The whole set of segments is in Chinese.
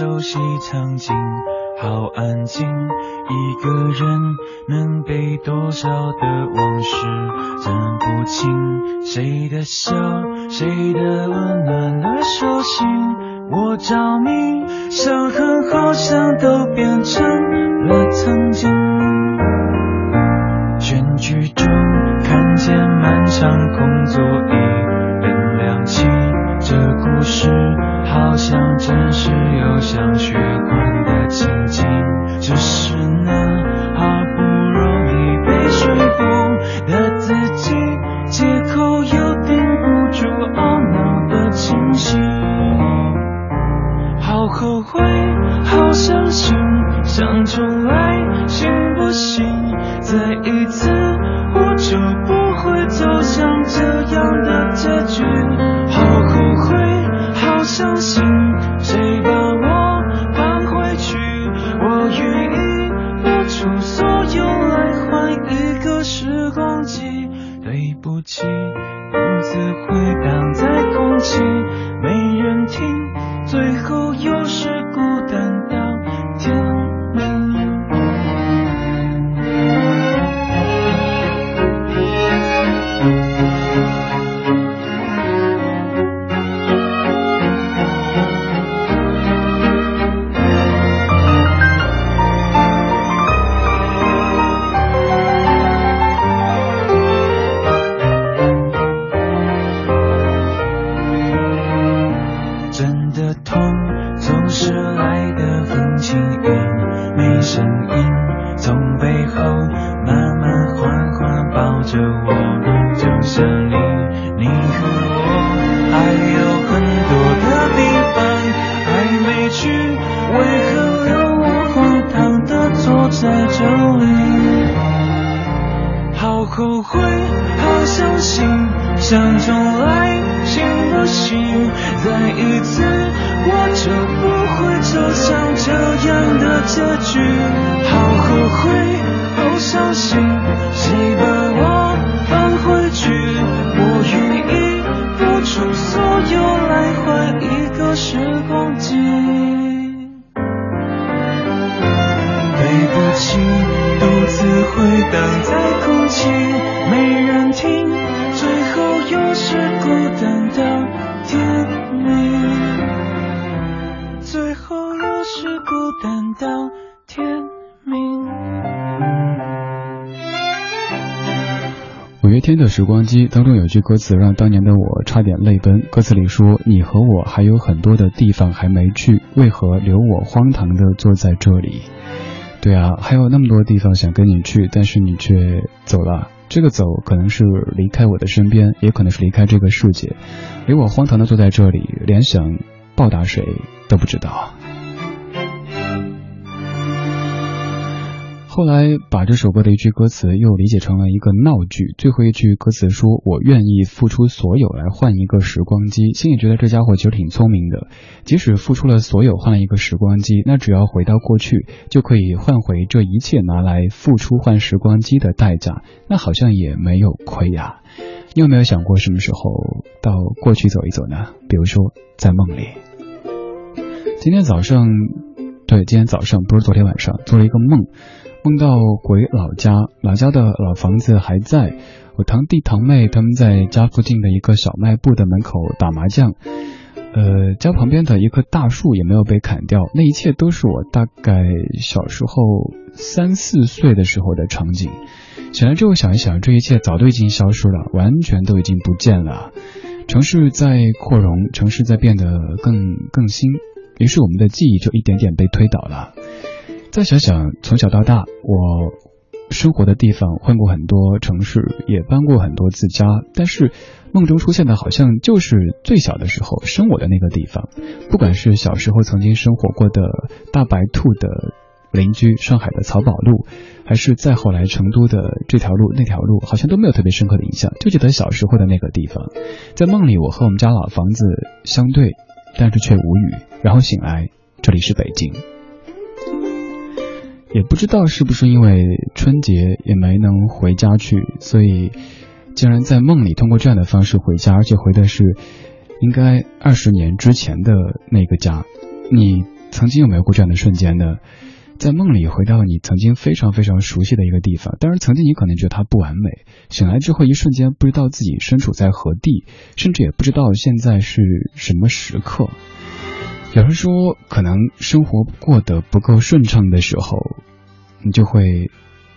熟悉场景，好安静。一个人能背多少的往事，分不清谁的笑，谁的温暖的手心。我着迷，伤痕好像都变成了曾经。选举中看见漫长空座椅好像真实又像虚独自回荡在空气，没人听，最后又是孤单。天明。五月天的时光机当中有句歌词让当年的我差点泪奔，歌词里说：“你和我还有很多的地方还没去，为何留我荒唐的坐在这里？”对啊，还有那么多地方想跟你去，但是你却走了。这个走可能是离开我的身边，也可能是离开这个世界，留我荒唐的坐在这里，连想报答谁都不知道。后来把这首歌的一句歌词又理解成了一个闹剧，最后一句歌词说：“我愿意付出所有来换一个时光机。”心里觉得这家伙其实挺聪明的，即使付出了所有换了一个时光机，那只要回到过去，就可以换回这一切拿来付出换时光机的代价，那好像也没有亏呀、你有没有想过什么时候到过去走一走呢？比如说在梦里。今天早上，对，今天早上不是昨天晚上，做了一个梦。梦到回老家，老家的老房子还在，我堂弟堂妹他们在家附近的一个小卖部的门口打麻将，呃，家旁边的一棵大树也没有被砍掉，那一切都是我大概小时候三四岁的时候的场景。醒来之后想一想，这一切早都已经消失了，完全都已经不见了。城市在扩容，城市在变得更更新，于是我们的记忆就一点点被推倒了。再想想，从小到大，我生活的地方，换过很多城市，也搬过很多次家，但是梦中出现的好像就是最小的时候生我的那个地方。不管是小时候曾经生活过的大白兔的邻居上海的漕宝路，还是再后来成都的这条路那条路，好像都没有特别深刻的印象，就记得小时候的那个地方。在梦里，我和我们家老房子相对，但是却无语。然后醒来，这里是北京。也不知道是不是因为春节也没能回家去，所以竟然在梦里通过这样的方式回家，而且回的是应该二十年之前的那个家。你曾经有没有过这样的瞬间呢？在梦里回到你曾经非常非常熟悉的一个地方，但是曾经你可能觉得它不完美，醒来之后一瞬间不知道自己身处在何地，甚至也不知道现在是什么时刻。有人说，可能生活过得不够顺畅的时候，你就会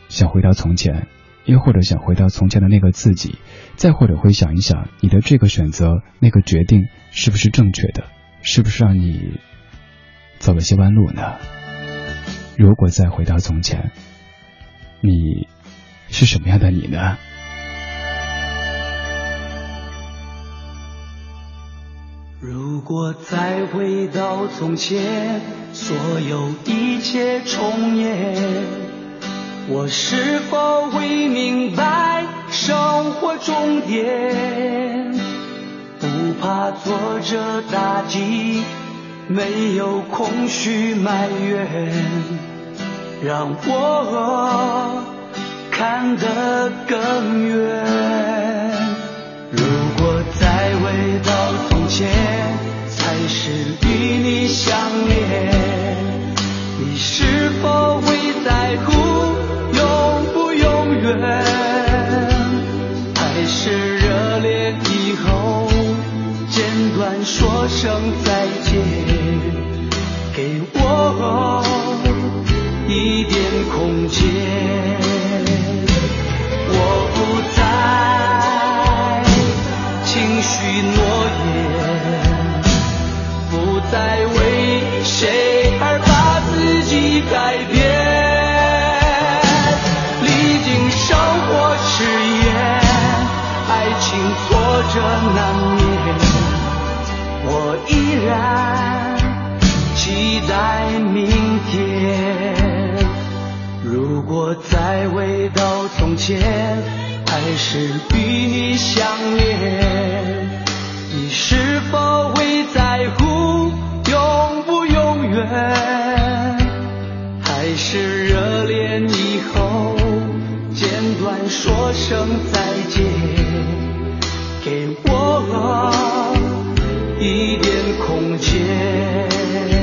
想回到从前，又或者想回到从前的那个自己，再或者会想一想，你的这个选择、那个决定是不是正确的，是不是让你走了些弯路呢？如果再回到从前，你是什么样的你呢？如果再回到从前，所有一切重演，我是否会明白生活终点？不怕挫折打击，没有空虚埋怨，让我看得更远。如果再回到从。前还是与你相恋，你是否会在乎永不永远？还是热恋以后简短说声再见，给我一点空间。我不再轻许诺言，不再为谁而把自己改变。历经生活试验，爱情挫折难免，我依然期待明天。如果再回到从前。还是与你相恋，是否会在乎永不永远？还是热恋以后简短说声再见，给我一点空间。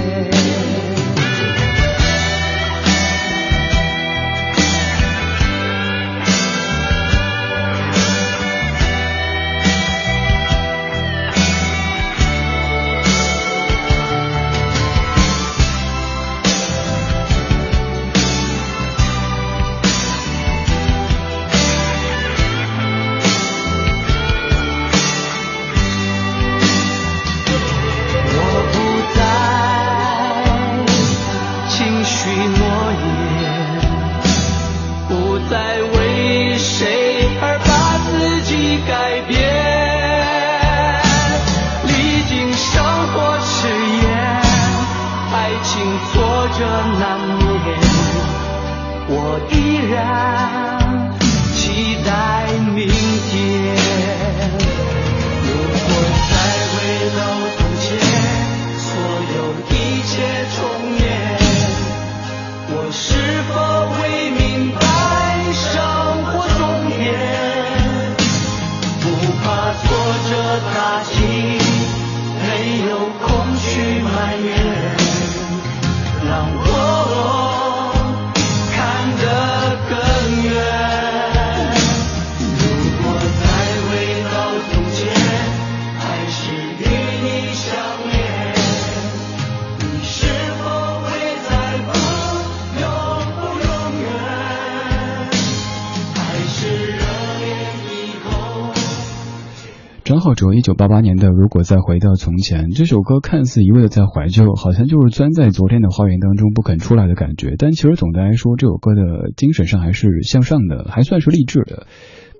张浩哲一九八八年的《如果再回到从前》这首歌，看似一味的在怀旧，好像就是钻在昨天的花园当中不肯出来的感觉。但其实总的来说，这首歌的精神上还是向上的，还算是励志的。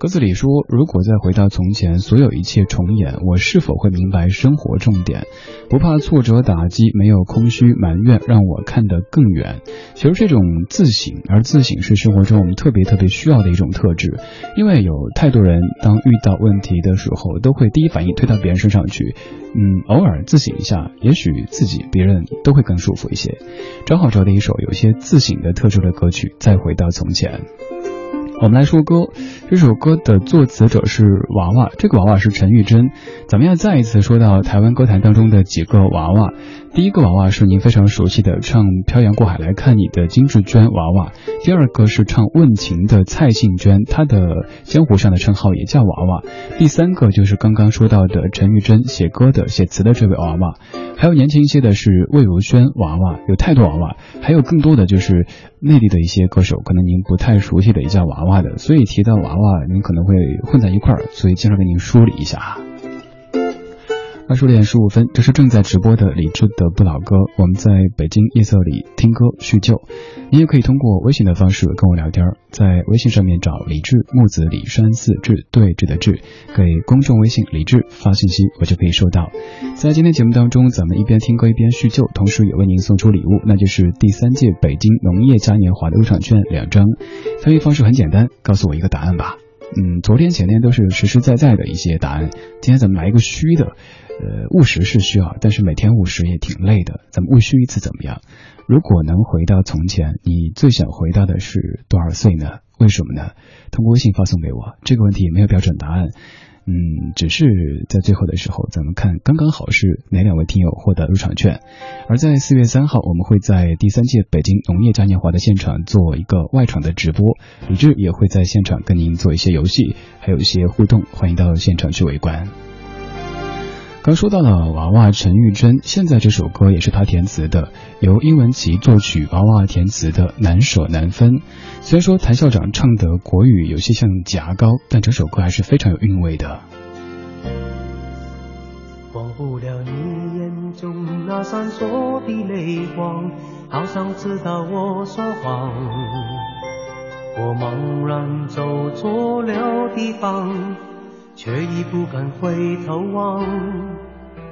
歌词里说：“如果再回到从前，所有一切重演，我是否会明白生活重点？不怕挫折打击，没有空虚埋怨，让我看得更远。”其实这种自省，而自省是生活中我们特别特别需要的一种特质，因为有太多人当遇到问题的时候，都会第一反应推到别人身上去。嗯，偶尔自省一下，也许自己、别人都会更舒服一些。张浩哲的一首有些自省的特质的歌曲《再回到从前》。我们来说歌，这首歌的作词者是娃娃，这个娃娃是陈玉珍。咱们要再一次说到台湾歌坛当中的几个娃娃。第一个娃娃是您非常熟悉的唱《漂洋过海来看你》的金志娟娃娃，第二个是唱《问情》的蔡幸娟，她的江湖上的称号也叫娃娃。第三个就是刚刚说到的陈玉珍写歌的、写词的这位娃娃，还有年轻一些的是魏如萱娃娃，有太多娃娃，还有更多的就是内地的一些歌手，可能您不太熟悉的也叫娃娃的，所以提到娃娃，您可能会混在一块儿，所以经常给您梳理一下。二十点十五分，这是正在直播的李志的不老歌。我们在北京夜色里听歌叙旧，你也可以通过微信的方式跟我聊天，在微信上面找李志木子李山四志对峙的志，给公众微信李志发信息，我就可以收到。在今天节目当中，咱们一边听歌一边叙旧，同时也为您送出礼物，那就是第三届北京农业嘉年华的入场券两张。参与方式很简单，告诉我一个答案吧。嗯，昨天前天都是实实在在的一些答案，今天咱们来一个虚的。呃，务实是需要，但是每天务实也挺累的。咱们务虚一次怎么样？如果能回到从前，你最想回到的是多少岁呢？为什么呢？通过微信发送给我。这个问题没有标准答案，嗯，只是在最后的时候，咱们看刚刚好是哪两位听友获得入场券。而在四月三号，我们会在第三届北京农业嘉年华的现场做一个外场的直播，李志也会在现场跟您做一些游戏，还有一些互动，欢迎到现场去围观。刚说到了娃娃陈玉珍，现在这首歌也是她填词的，由殷文琪作曲，娃娃填词的《难舍难分》。虽然说谭校长唱的国语有些像夹高，但这首歌还是非常有韵味的。忘不了你眼中那闪烁的泪光，好像知道我说谎。我茫然走错了地方。却已不敢回头望，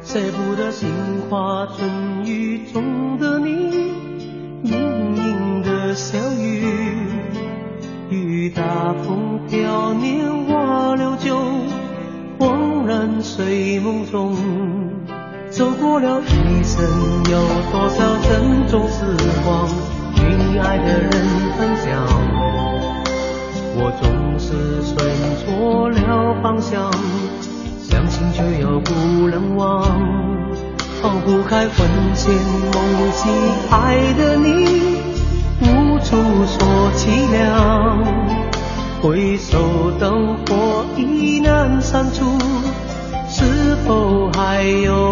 舍不得杏花春雨中的你，盈盈的小雨，雨打风飘年华流久，恍然睡梦中，走过了一生，有多少珍重时光，与你爱的人分享。我总是选错了方向，相信却又不能忘，抛不开魂牵梦系爱的你，无处说凄凉。回首灯火已难删除，是否还有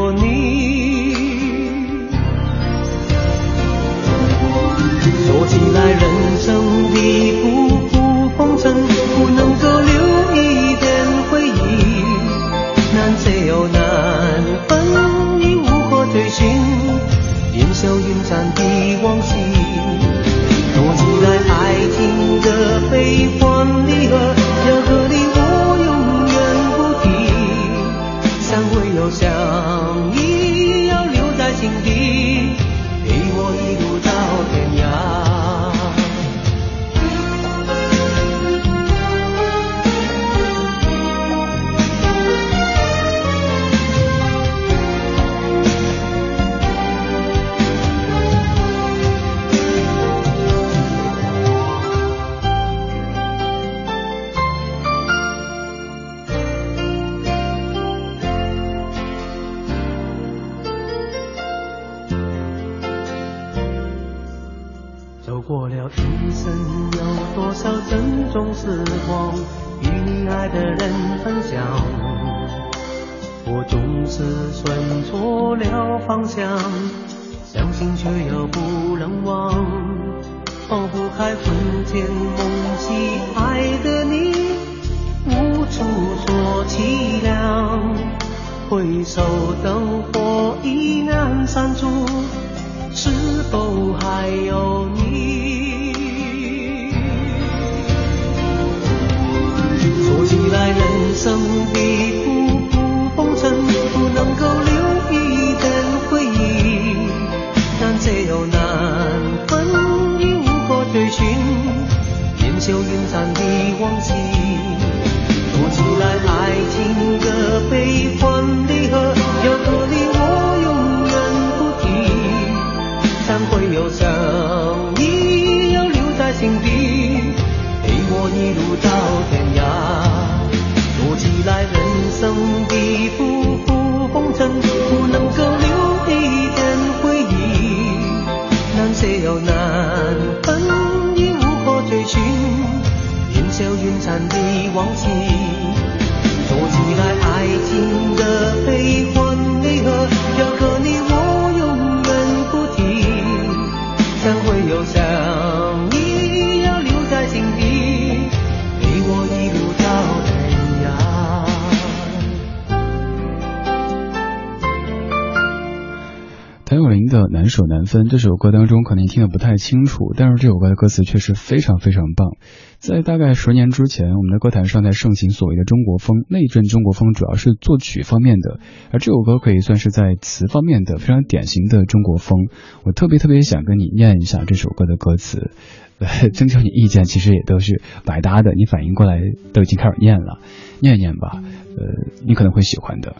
分》这首歌当中，可能听得不太清楚，但是这首歌的歌词确实非常非常棒。在大概十年之前，我们的歌坛上在盛行所谓的中国风，那一阵中国风主要是作曲方面的，而这首歌可以算是在词方面的非常典型的中国风。我特别特别想跟你念一下这首歌的歌词，呃，征求你意见其实也都是百搭的，你反应过来都已经开始念了，念念吧，呃，你可能会喜欢的。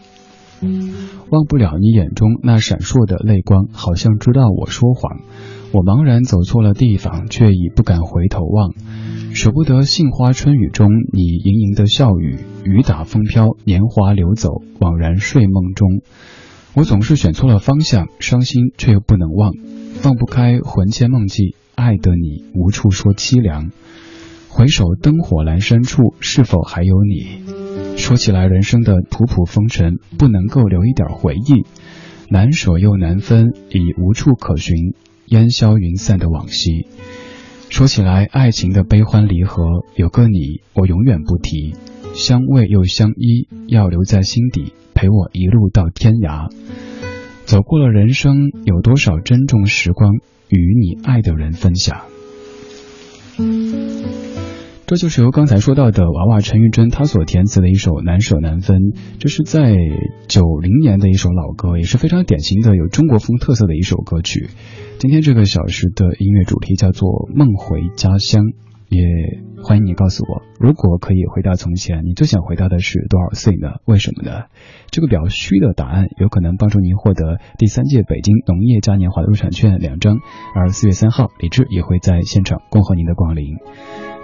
忘不了你眼中那闪烁的泪光，好像知道我说谎。我茫然走错了地方，却已不敢回头望。舍不得杏花春雨中你盈盈的笑语，雨打风飘，年华流走，惘然睡梦中。我总是选错了方向，伤心却又不能忘，放不开魂牵梦系，爱的你无处说凄凉。回首灯火阑珊处，是否还有你？说起来，人生的仆仆风尘，不能够留一点回忆，难舍又难分，已无处可寻，烟消云散的往昔。说起来，爱情的悲欢离合，有个你，我永远不提，相偎又相依，要留在心底，陪我一路到天涯。走过了人生，有多少珍重时光，与你爱的人分享。这就是由刚才说到的娃娃陈玉珍她所填词的一首《难舍难分》，这是在九零年的一首老歌，也是非常典型的有中国风特色的一首歌曲。今天这个小时的音乐主题叫做《梦回家乡》，也欢迎你告诉我，如果可以回到从前，你最想回到的是多少岁呢？为什么呢？这个比较虚的答案，有可能帮助您获得第三届北京农业嘉年华的入场券两张，而四月三号，李志也会在现场恭候您的光临。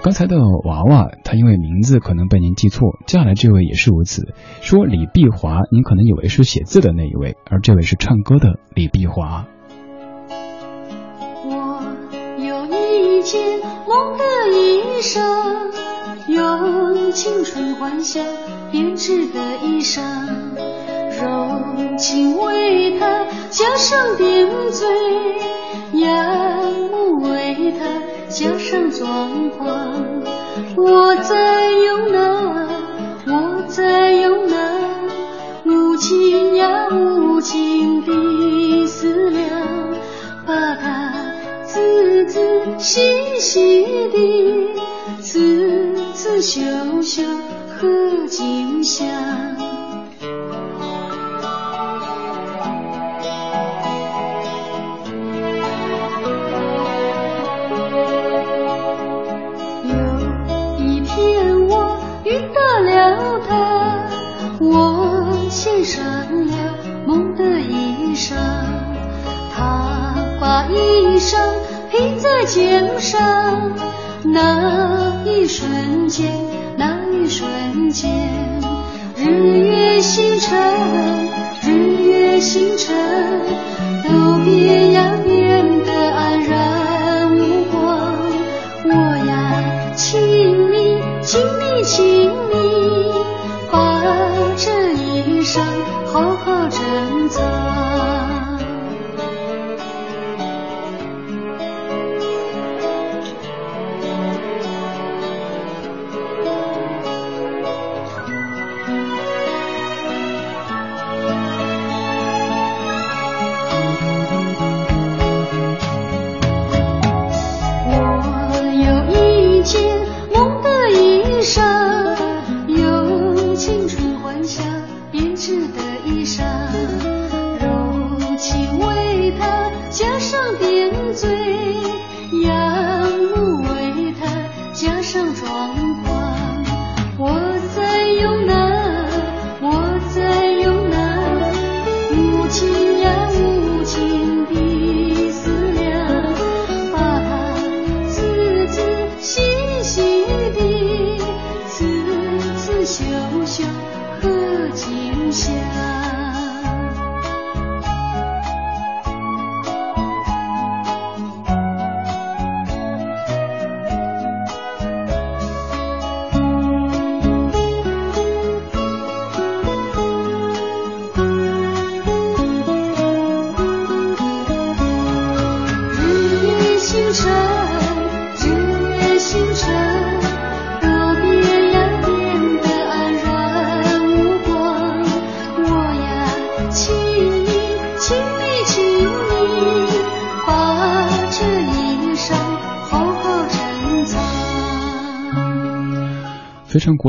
刚才的娃娃，他因为名字可能被您记错，接下来这位也是如此。说李碧华，您可能以为是写字的那一位，而这位是唱歌的李碧华。我有一件梦的衣裳，用青春幻想编织的衣裳，柔情为它加上点缀，杨木为它。加上装潢，我在用那，我在用那无情呀无情的思量，把它仔仔细细的，刺刺绣绣披在。肩上，那一瞬间，那一瞬间，日月星辰，日月星辰，都别样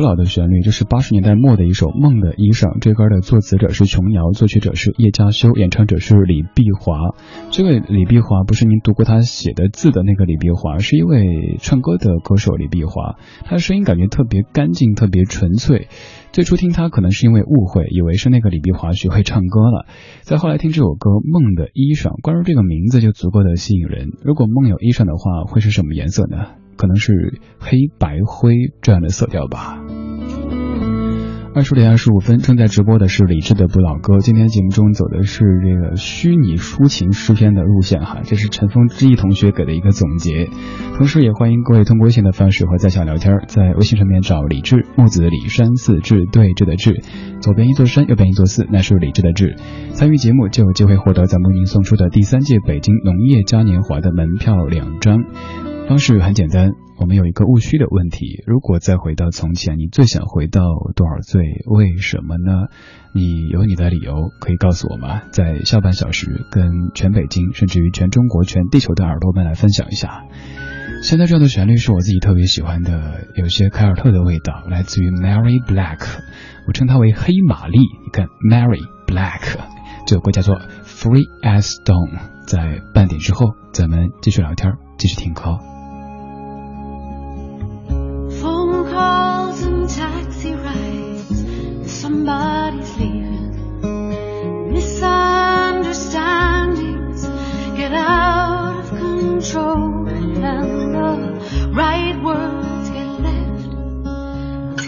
老的旋律，这是八十年代末的一首《梦的衣裳》。这歌的作词者是琼瑶，作曲者是叶嘉修，演唱者是李碧华。这位李碧华不是您读过他写的字的那个李碧华，是一位唱歌的歌手李碧华。他的声音感觉特别干净，特别纯粹。最初听他可能是因为误会，以为是那个李碧华学会唱歌了。再后来听这首歌《梦的衣裳》，光是这个名字就足够的吸引人。如果梦有衣裳的话，会是什么颜色呢？可能是黑白灰这样的色调吧。二十点二十五分，正在直播的是李志的不老歌。今天节目中走的是这个虚拟抒情诗篇的路线哈，这是陈峰之毅同学给的一个总结。同时也欢迎各位通过微信的方式和在下聊天，在微信上面找李志木子李山寺志对峙的志，左边一座山，右边一座寺，那是李志的志。参与节目就有机会获得咱们为您送出的第三届北京农业嘉年华的门票两张。方式很简单，我们有一个务虚的问题：如果再回到从前，你最想回到多少岁？为什么呢？你有你的理由，可以告诉我吗？在下半小时，跟全北京，甚至于全中国、全地球的耳朵们来分享一下。现在这样的旋律是我自己特别喜欢的，有些凯尔特的味道，来自于 Mary Black，我称它为黑玛丽。你看，Mary Black，这首歌叫做 Free as Stone。在半点之后，咱们继续聊天，继续听歌。Somebody's leaving. Misunderstandings get out of control, and the right words get left,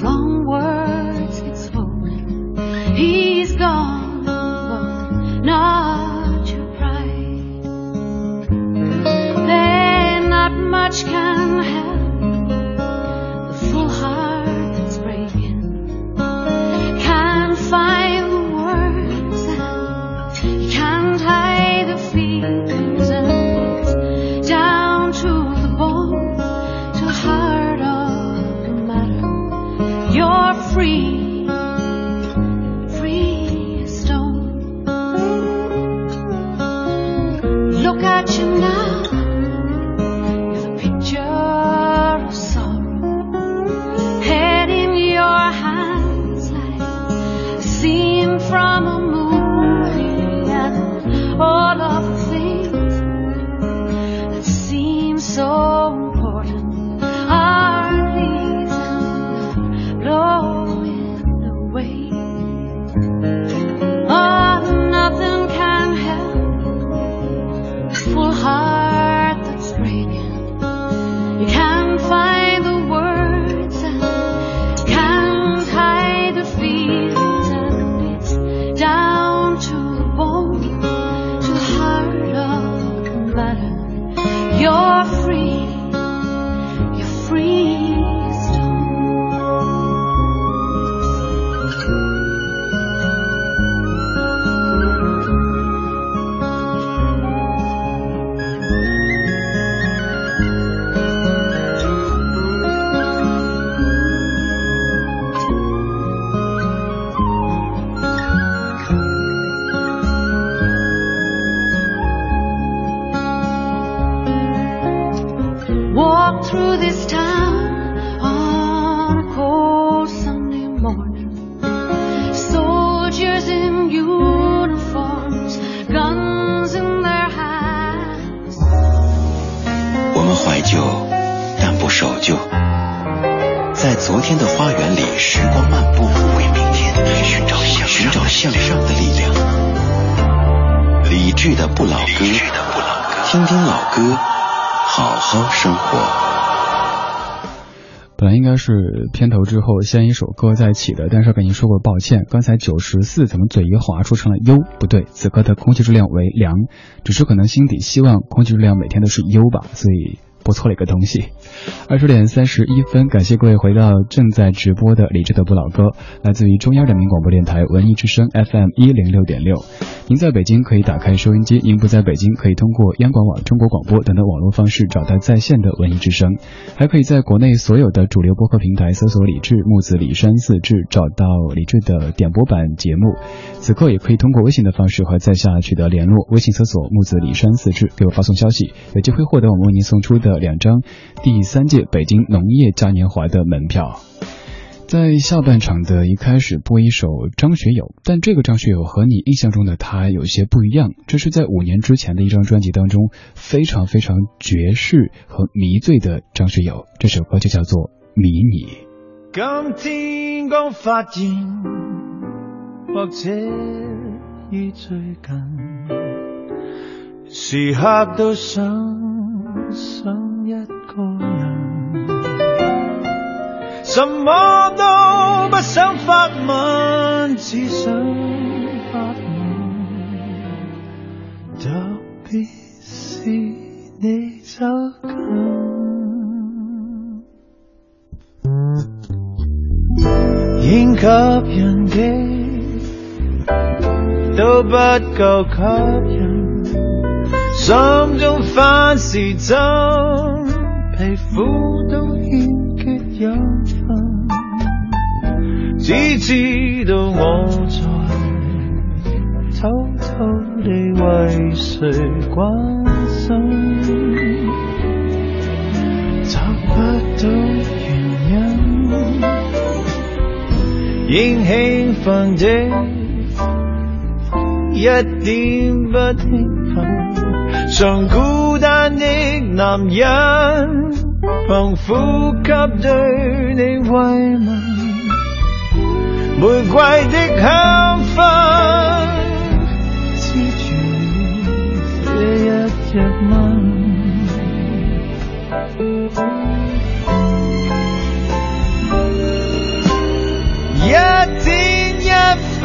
wrong words get spoken. He's gone, but not your pride. Then not much can 是片头之后先一首歌再起的，但是跟您说过抱歉，刚才九十四怎么嘴一滑出成了优？不对，此刻的空气质量为良，只是可能心底希望空气质量每天都是优吧，所以播错了一个东西。二十点三十一分，感谢各位回到正在直播的理智的不老歌，来自于中央人民广播电台文艺之声 FM 一零六点六。您在北京可以打开收音机，您不在北京可以通过央广网、中国广播等等网络方式找到在线的文艺之声，还可以在国内所有的主流播客平台搜索李志木子李山四志，找到李志的点播版节目。此刻也可以通过微信的方式和在下取得联络，微信搜索木子李山四志，给我发送消息，有机会获得我们为您送出的两张第三届北京农业嘉年华的门票。在下半场的一开始播一首张学友，但这个张学友和你印象中的他有些不一样。这是在五年之前的一张专辑当中非常非常爵士和迷醉的张学友，这首歌就叫做《迷你》。今天刚发现，或者于最近，时刻都想想一个人。什么都不想发问，只想发问。特别是你走近，应吸引的都不够吸引，心。中凡事真，皮肤都欠缺养分。只知道我在偷偷地为谁关心，找不到原因，仍兴奋的，一点不兴奋，像孤单的男人，凭呼吸对你慰问。玫瑰的香氛，黐住这一隻吻。一天一分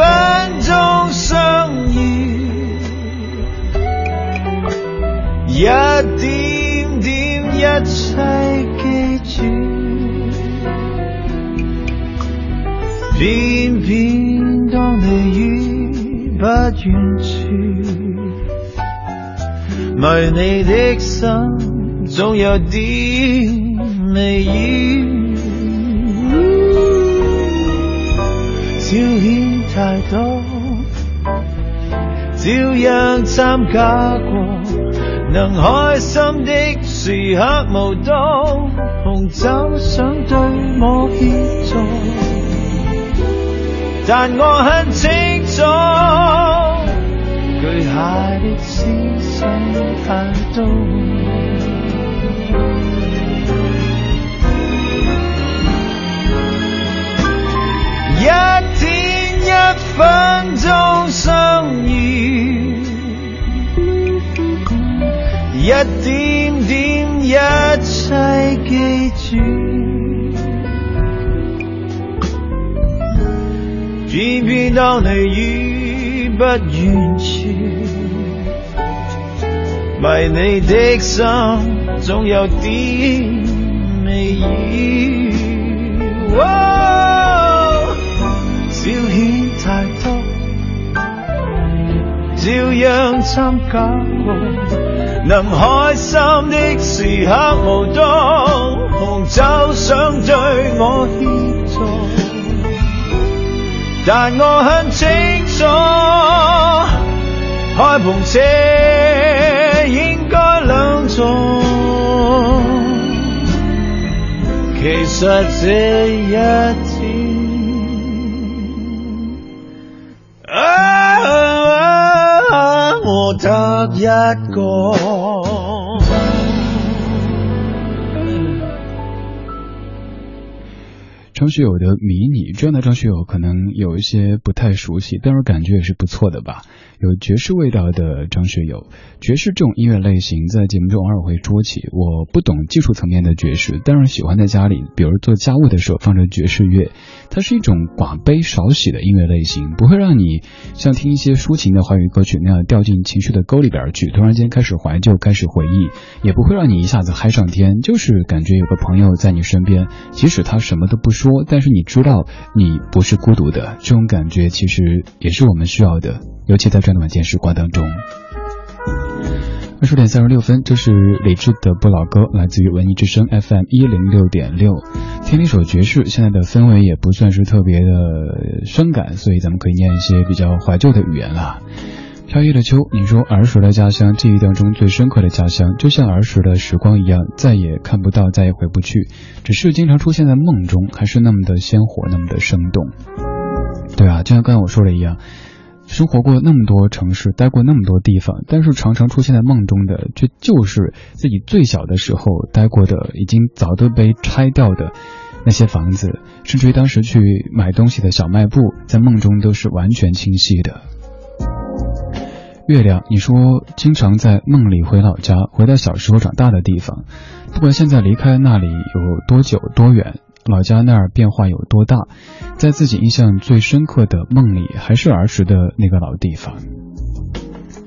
一点点一切记住。偏偏当你於不遠處，迷你的心总有点微雨。照片太多，照樣參加過，能開心的時刻無多，紅酒想對我協助。但我很清楚，巨蟹的思想太多。一天一分鐘相遇，一点点一切记住。偏偏当你已不远处，迷你的心总有啲微雨。照片太多，照样参加过，能開心的時刻無多，紅酒想對我協助。但我很清楚，開篷車應該兩座。其實這一得一个。张学友的《迷你》这样的张学友可能有一些不太熟悉，但是感觉也是不错的吧。有爵士味道的张学友，爵士这种音乐类型在节目中偶尔会说起。我不懂技术层面的爵士，但是喜欢在家里，比如做家务的时候放着爵士乐。它是一种寡悲少喜的音乐类型，不会让你像听一些抒情的华语歌曲那样掉进情绪的沟里边去，突然间开始怀旧，开始回忆，也不会让你一下子嗨上天，就是感觉有个朋友在你身边，即使他什么都不说。但是你知道你不是孤独的，这种感觉其实也是我们需要的，尤其在这样的晚间时光当中。二十点三十六分，这是李志的不老歌，来自于文艺之声 FM 一零六点六。听了一首爵士，现在的氛围也不算是特别的伤感，所以咱们可以念一些比较怀旧的语言了。飘逸的秋，你说儿时的家乡，记忆当中最深刻的家乡，就像儿时的时光一样，再也看不到，再也回不去，只是经常出现在梦中，还是那么的鲜活，那么的生动。对啊，就像刚才我说的一样。生活过那么多城市，待过那么多地方，但是常常出现在梦中的，却就是自己最小的时候待过的，已经早都被拆掉的那些房子，甚至于当时去买东西的小卖部，在梦中都是完全清晰的。月亮，你说经常在梦里回老家，回到小时候长大的地方，不管现在离开那里有多久多远。老家那儿变化有多大？在自己印象最深刻的梦里，还是儿时的那个老地方。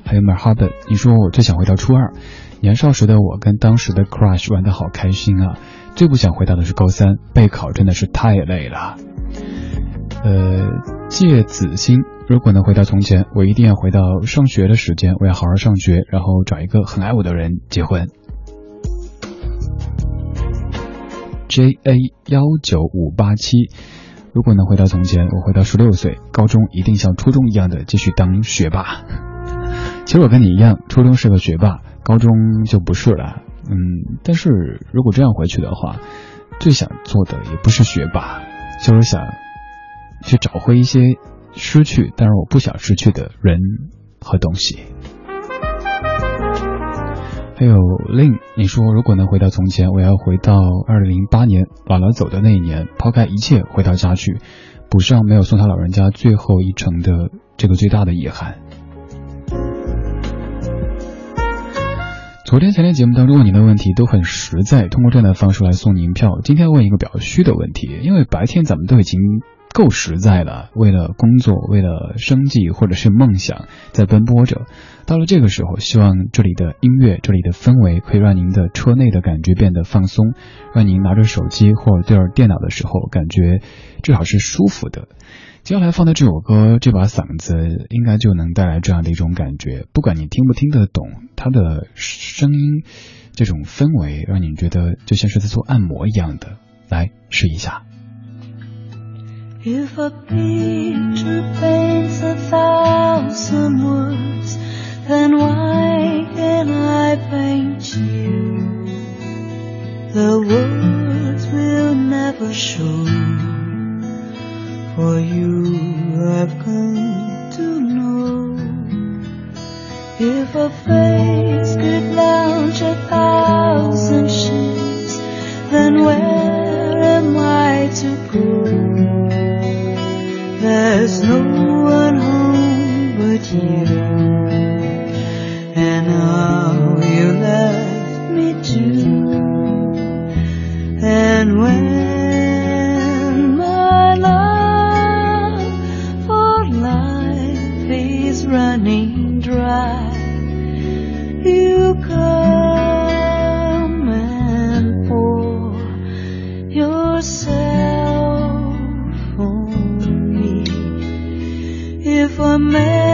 还有 m a r h a b 你说我最想回到初二，年少时的我跟当时的 crush 玩的好开心啊！最不想回到的是高三，备考真的是太累了。呃，芥子心，如果能回到从前，我一定要回到上学的时间，我要好好上学，然后找一个很爱我的人结婚。J A 幺九五八七，如果能回到从前，我回到十六岁，高中一定像初中一样的继续当学霸。其实我跟你一样，初中是个学霸，高中就不是了。嗯，但是如果这样回去的话，最想做的也不是学霸，就是想去找回一些失去，但是我不想失去的人和东西。还有令你说，如果能回到从前，我要回到二零零八年姥姥走的那一年，抛开一切回到家去，补上没有送他老人家最后一程的这个最大的遗憾。昨天、前天节目当中问您的问题都很实在，通过这样的方式来送您票。今天问一个比较虚的问题，因为白天咱们都已经。够实在了，为了工作，为了生计，或者是梦想，在奔波着。到了这个时候，希望这里的音乐，这里的氛围，可以让您的车内的感觉变得放松，让您拿着手机或者对着电脑的时候，感觉至少是舒服的。接下来放的这首歌，这把嗓子应该就能带来这样的一种感觉。不管你听不听得懂它的声音，这种氛围，让你觉得就像是在做按摩一样的。来试一下。If a picture paints a thousand words, then why can't I paint you? The words will never show, for you I've come to know. If a face could launch a thousand ships, then where am I to go? There's no one home but you. And now you left me too. And when my love for life is running dry, you 我。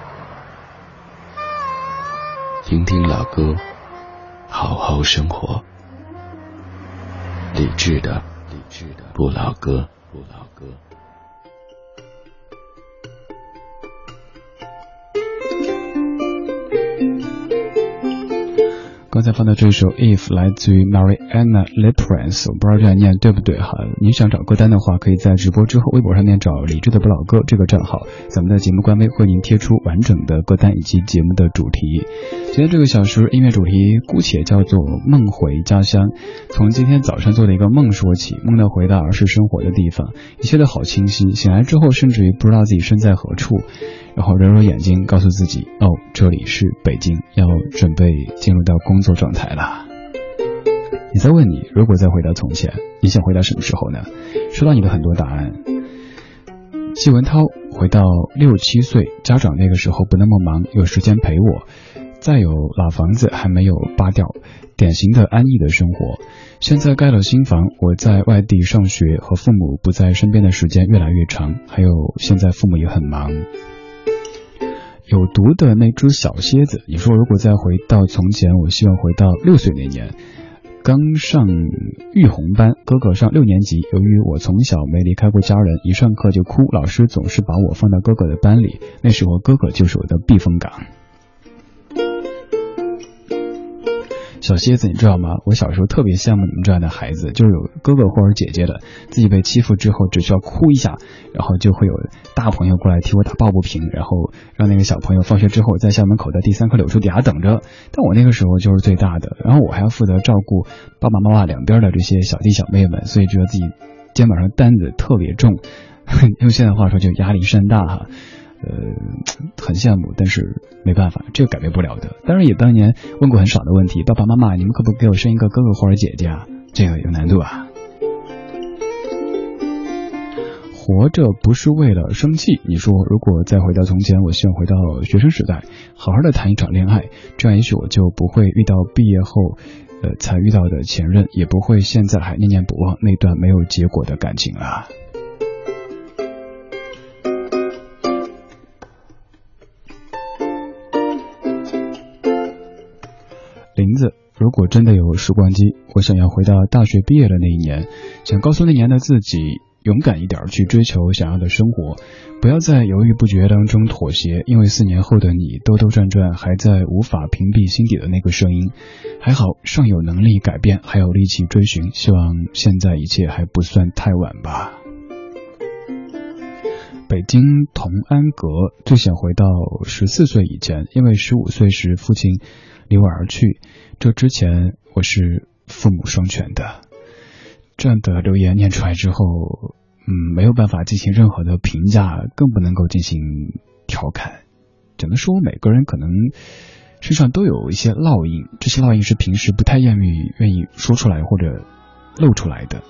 听听老歌，好好生活。理智的，理智的不老歌，刚才放的这首《If》来自于 Mariana Lepres，我不知道这样念对不对哈。您想找歌单的话，可以在直播之后微博上面找“理智的不老歌”这个账号，咱们的节目官微会您贴出完整的歌单以及节目的主题。今天这个小时音乐主题姑且叫做“梦回家乡”，从今天早上做的一个梦说起，梦到回到儿时生活的地方，一切都好清晰。醒来之后，甚至于不知道自己身在何处。然后揉揉眼睛，告诉自己：“哦，这里是北京，要准备进入到工作状态了。”你在问你，如果再回到从前，你想回到什么时候呢？收到你的很多答案。季文涛回到六七岁，家长那个时候不那么忙，有时间陪我。再有老房子还没有扒掉，典型的安逸的生活。现在盖了新房，我在外地上学，和父母不在身边的时间越来越长。还有现在父母也很忙。有毒的那只小蝎子，你说如果再回到从前，我希望回到六岁那年，刚上育红班，哥哥上六年级。由于我从小没离开过家人，一上课就哭，老师总是把我放到哥哥的班里，那时候哥哥就是我的避风港。小蝎子，你知道吗？我小时候特别羡慕你们这样的孩子，就是有哥哥或者姐姐的，自己被欺负之后只需要哭一下，然后就会有大朋友过来替我打抱不平，然后让那个小朋友放学之后在校门口的第三棵柳树底下等着。但我那个时候就是最大的，然后我还要负责照顾爸爸妈妈两边的这些小弟小妹们，所以觉得自己肩膀上担子特别重，用现在话说就压力山大哈。呃，很羡慕，但是没办法，这个改变不了的。当然也当年问过很少的问题，爸爸妈妈，你们可不可以给我生一个哥哥或者姐姐啊？这个有难度啊。活着不是为了生气，你说如果再回到从前，我希望回到学生时代，好好的谈一场恋爱，这样也许我就不会遇到毕业后，呃才遇到的前任，也不会现在还念念不忘那段没有结果的感情了。林子，如果真的有时光机，我想要回到大学毕业的那一年，想告诉那年的自己，勇敢一点去追求想要的生活，不要在犹豫不决当中妥协，因为四年后的你兜兜转转，还在无法屏蔽心底的那个声音。还好尚有能力改变，还有力气追寻，希望现在一切还不算太晚吧。北京同安阁，最想回到十四岁以前，因为十五岁时父亲。离我而去，这之前我是父母双全的。这样的留言念出来之后，嗯，没有办法进行任何的评价，更不能够进行调侃。只能说每个人可能身上都有一些烙印，这些烙印是平时不太愿意愿意说出来或者露出来的，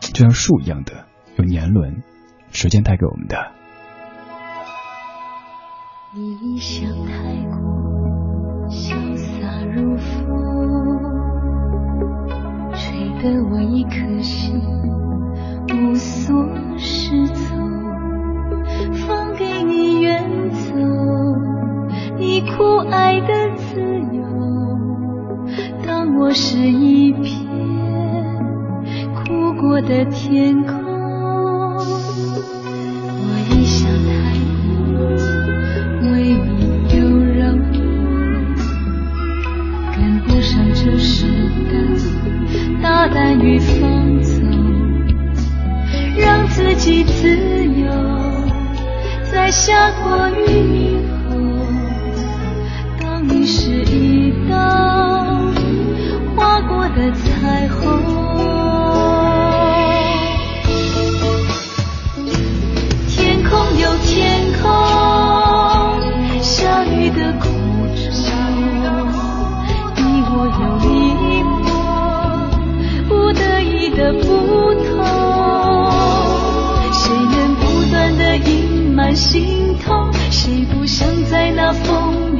就像树一样的有年轮，时间带给我们的。你想太过。潇洒如风，吹得我一颗心无所适从。放给你远走，你酷爱的自由。当我是一片哭过的天空，我一想太这时的大胆与放纵，让自己自由，在下过雨以后，当你是一道心痛谁不想在那风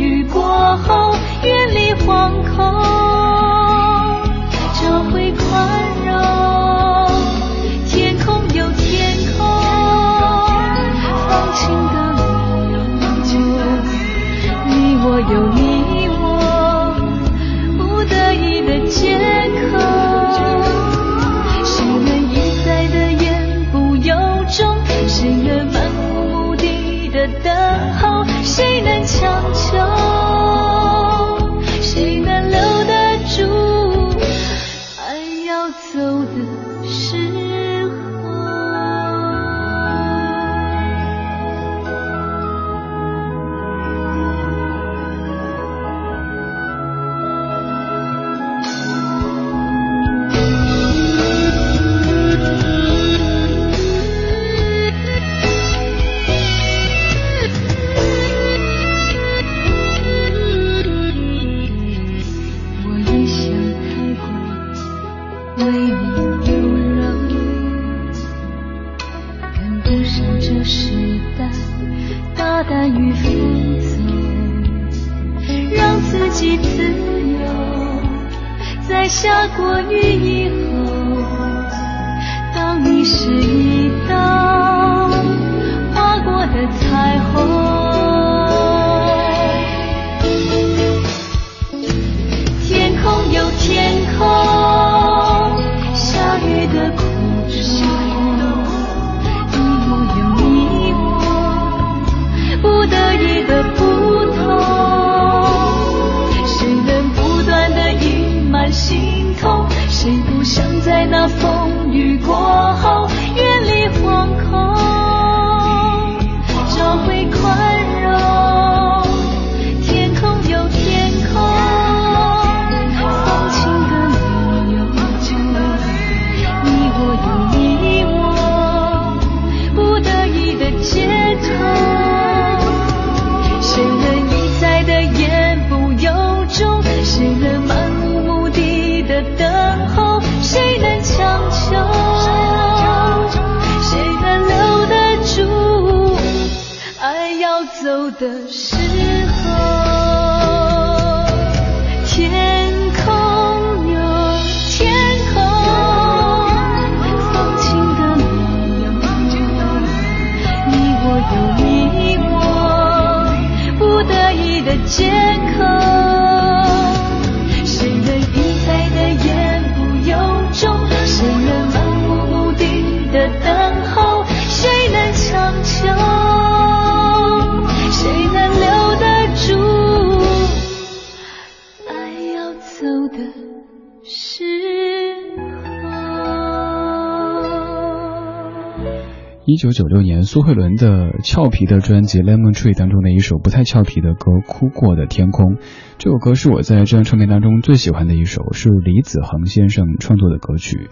九九六年，苏慧伦的俏皮的专辑《Lemon Tree》当中的一首不太俏皮的歌《哭过的天空》。这首歌是我在这张唱片当中最喜欢的一首，是李子恒先生创作的歌曲。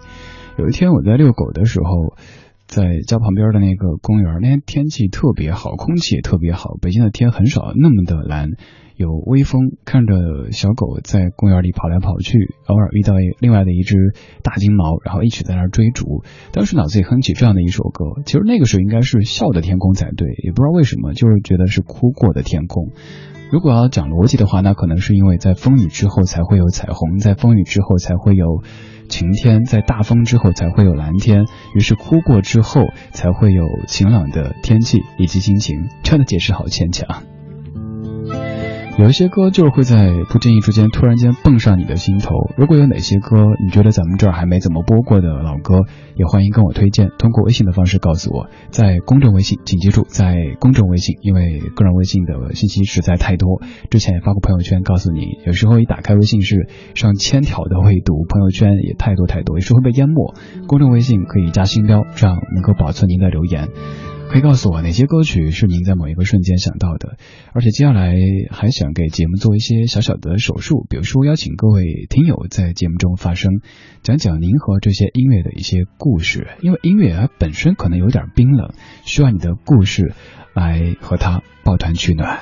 有一天我在遛狗的时候，在家旁边的那个公园，那天天气特别好，空气也特别好。北京的天很少那么的蓝。有微风，看着小狗在公园里跑来跑去，偶尔遇到另外的一只大金毛，然后一起在那追逐。当时脑子里哼起这样的一首歌，其实那个时候应该是笑的天空才对，也不知道为什么，就是觉得是哭过的天空。如果要讲逻辑的话，那可能是因为在风雨之后才会有彩虹，在风雨之后才会有晴天，在大风之后才会有蓝天，于是哭过之后才会有晴朗的天气以及心情。这样的解释好牵强。有一些歌就是会在不经意之间突然间蹦上你的心头。如果有哪些歌你觉得咱们这儿还没怎么播过的老歌，也欢迎跟我推荐，通过微信的方式告诉我。在公众微信，请记住在公众微信，因为个人微信的信息实在太多。之前也发过朋友圈，告诉你，有时候一打开微信是上千条的未读，朋友圈也太多太多，有时会被淹没。公众微信可以加星标，这样能够保存您的留言。可以告诉我哪些歌曲是您在某一个瞬间想到的？而且接下来还想给节目做一些小小的手术，比如说邀请各位听友在节目中发声，讲讲您和这些音乐的一些故事。因为音乐它本身可能有点冰冷，需要你的故事来和它抱团取暖。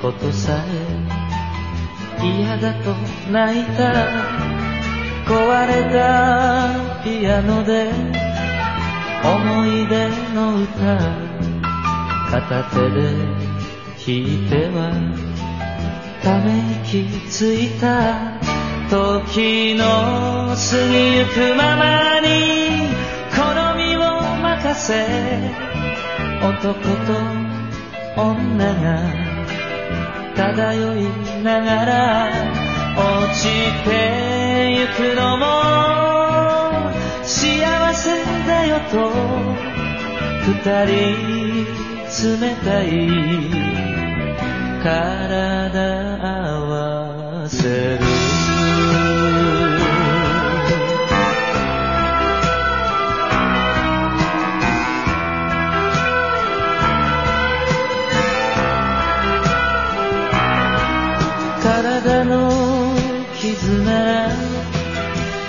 ことさえ嫌だと泣いた壊れたピアノで思い出の歌片手で弾いてはため息ついた時の過ぎゆくままに好みを任せ男と女が漂いながら落ちてゆくのも幸せだよと二人冷たい体合わせる。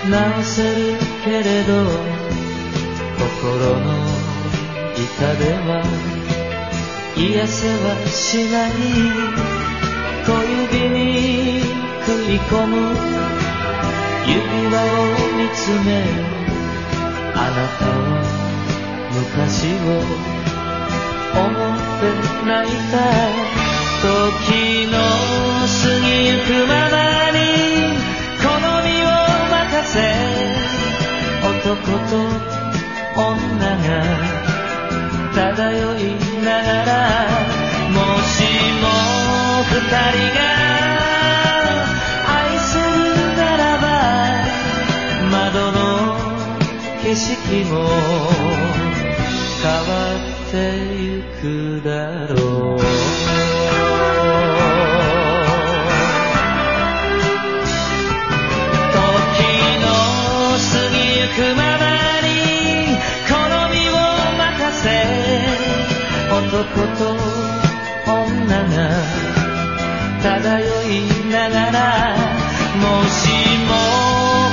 直せるけれど心の痛では癒せはしない。小指に食い込む。指輪を見つめあなたは昔を思って泣いた。時の過ぎゆくままに男と女が漂いながらもしも二人が愛せるならば窓の景色も変わってゆくだろう。男と女が漂いながらもしも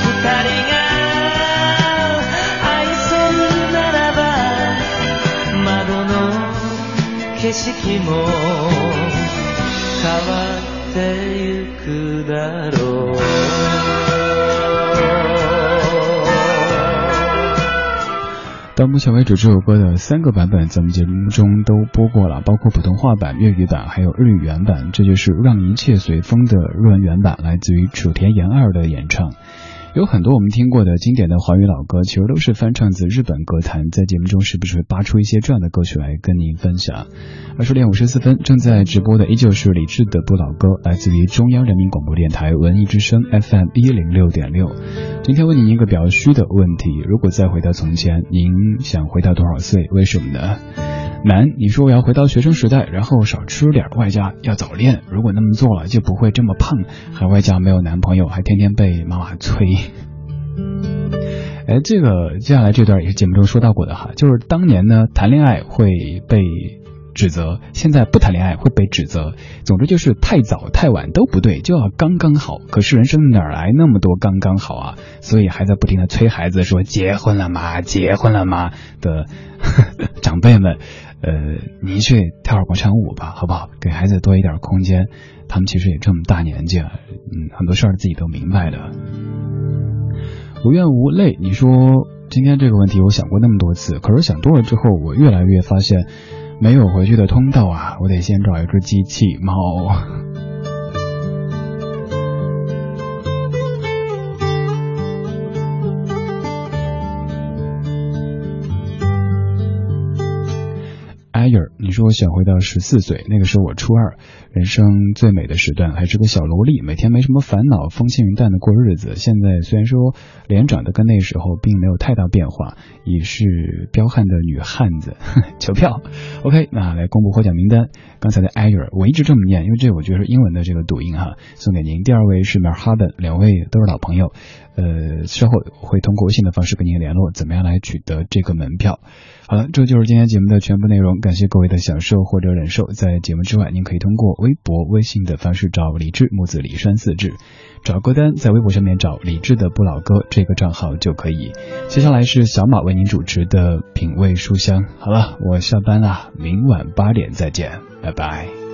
二人が愛せるならば窓の景色も変わってゆくだろう到目前为止，这首歌的三个版本咱们节目中都播过了，包括普通话版、粤语版，还有日语原版。这就是《让一切随风》的日文原版，来自于楚田研二的演唱。有很多我们听过的经典的华语老歌，其实都是翻唱自日本歌坛。在节目中是不是会扒出一些这样的歌曲来跟您分享？二十点五十四分，正在直播的依旧是李志的不老歌，来自于中央人民广播电台文艺之声 FM 一零六点六。今天问您一个比较虚的问题：如果再回到从前，您想回到多少岁？为什么呢？男，你说我要回到学生时代，然后少吃点，外加要早恋。如果那么做了，就不会这么胖，还外加没有男朋友，还天天被妈妈催。哎，这个接下来这段也是节目中说到过的哈，就是当年呢谈恋爱会被指责，现在不谈恋爱会被指责。总之就是太早太晚都不对，就要刚刚好。可是人生哪来那么多刚刚好啊？所以还在不停的催孩子说结婚了吗？结婚了吗？的 长辈们。呃，您去跳会广场舞吧，好不好？给孩子多一点空间，他们其实也这么大年纪了，嗯，很多事儿自己都明白的。无怨无泪，你说今天这个问题我想过那么多次，可是想多了之后，我越来越发现没有回去的通道啊！我得先找一只机器猫。艾尔，你说我想回到十四岁，那个时候我初二，人生最美的时段，还是个小萝莉，每天没什么烦恼，风轻云淡的过日子。现在虽然说脸长得跟那时候并没有太大变化，已是彪悍的女汉子。求票，OK，那来公布获奖名单。刚才的艾尔，我一直这么念，因为这我觉得是英文的这个读音哈，送给您。第二位是 marhaben，两位都是老朋友，呃，稍后会通过微信的方式跟您联络，怎么样来取得这个门票？好了，这就是今天节目的全部内容。感谢各位的享受或者忍受。在节目之外，您可以通过微博、微信的方式找李志，木子李山四志，找歌单，在微博上面找李志的不老歌这个账号就可以。接下来是小马为您主持的品味书香。好了，我下班了，明晚八点再见，拜拜。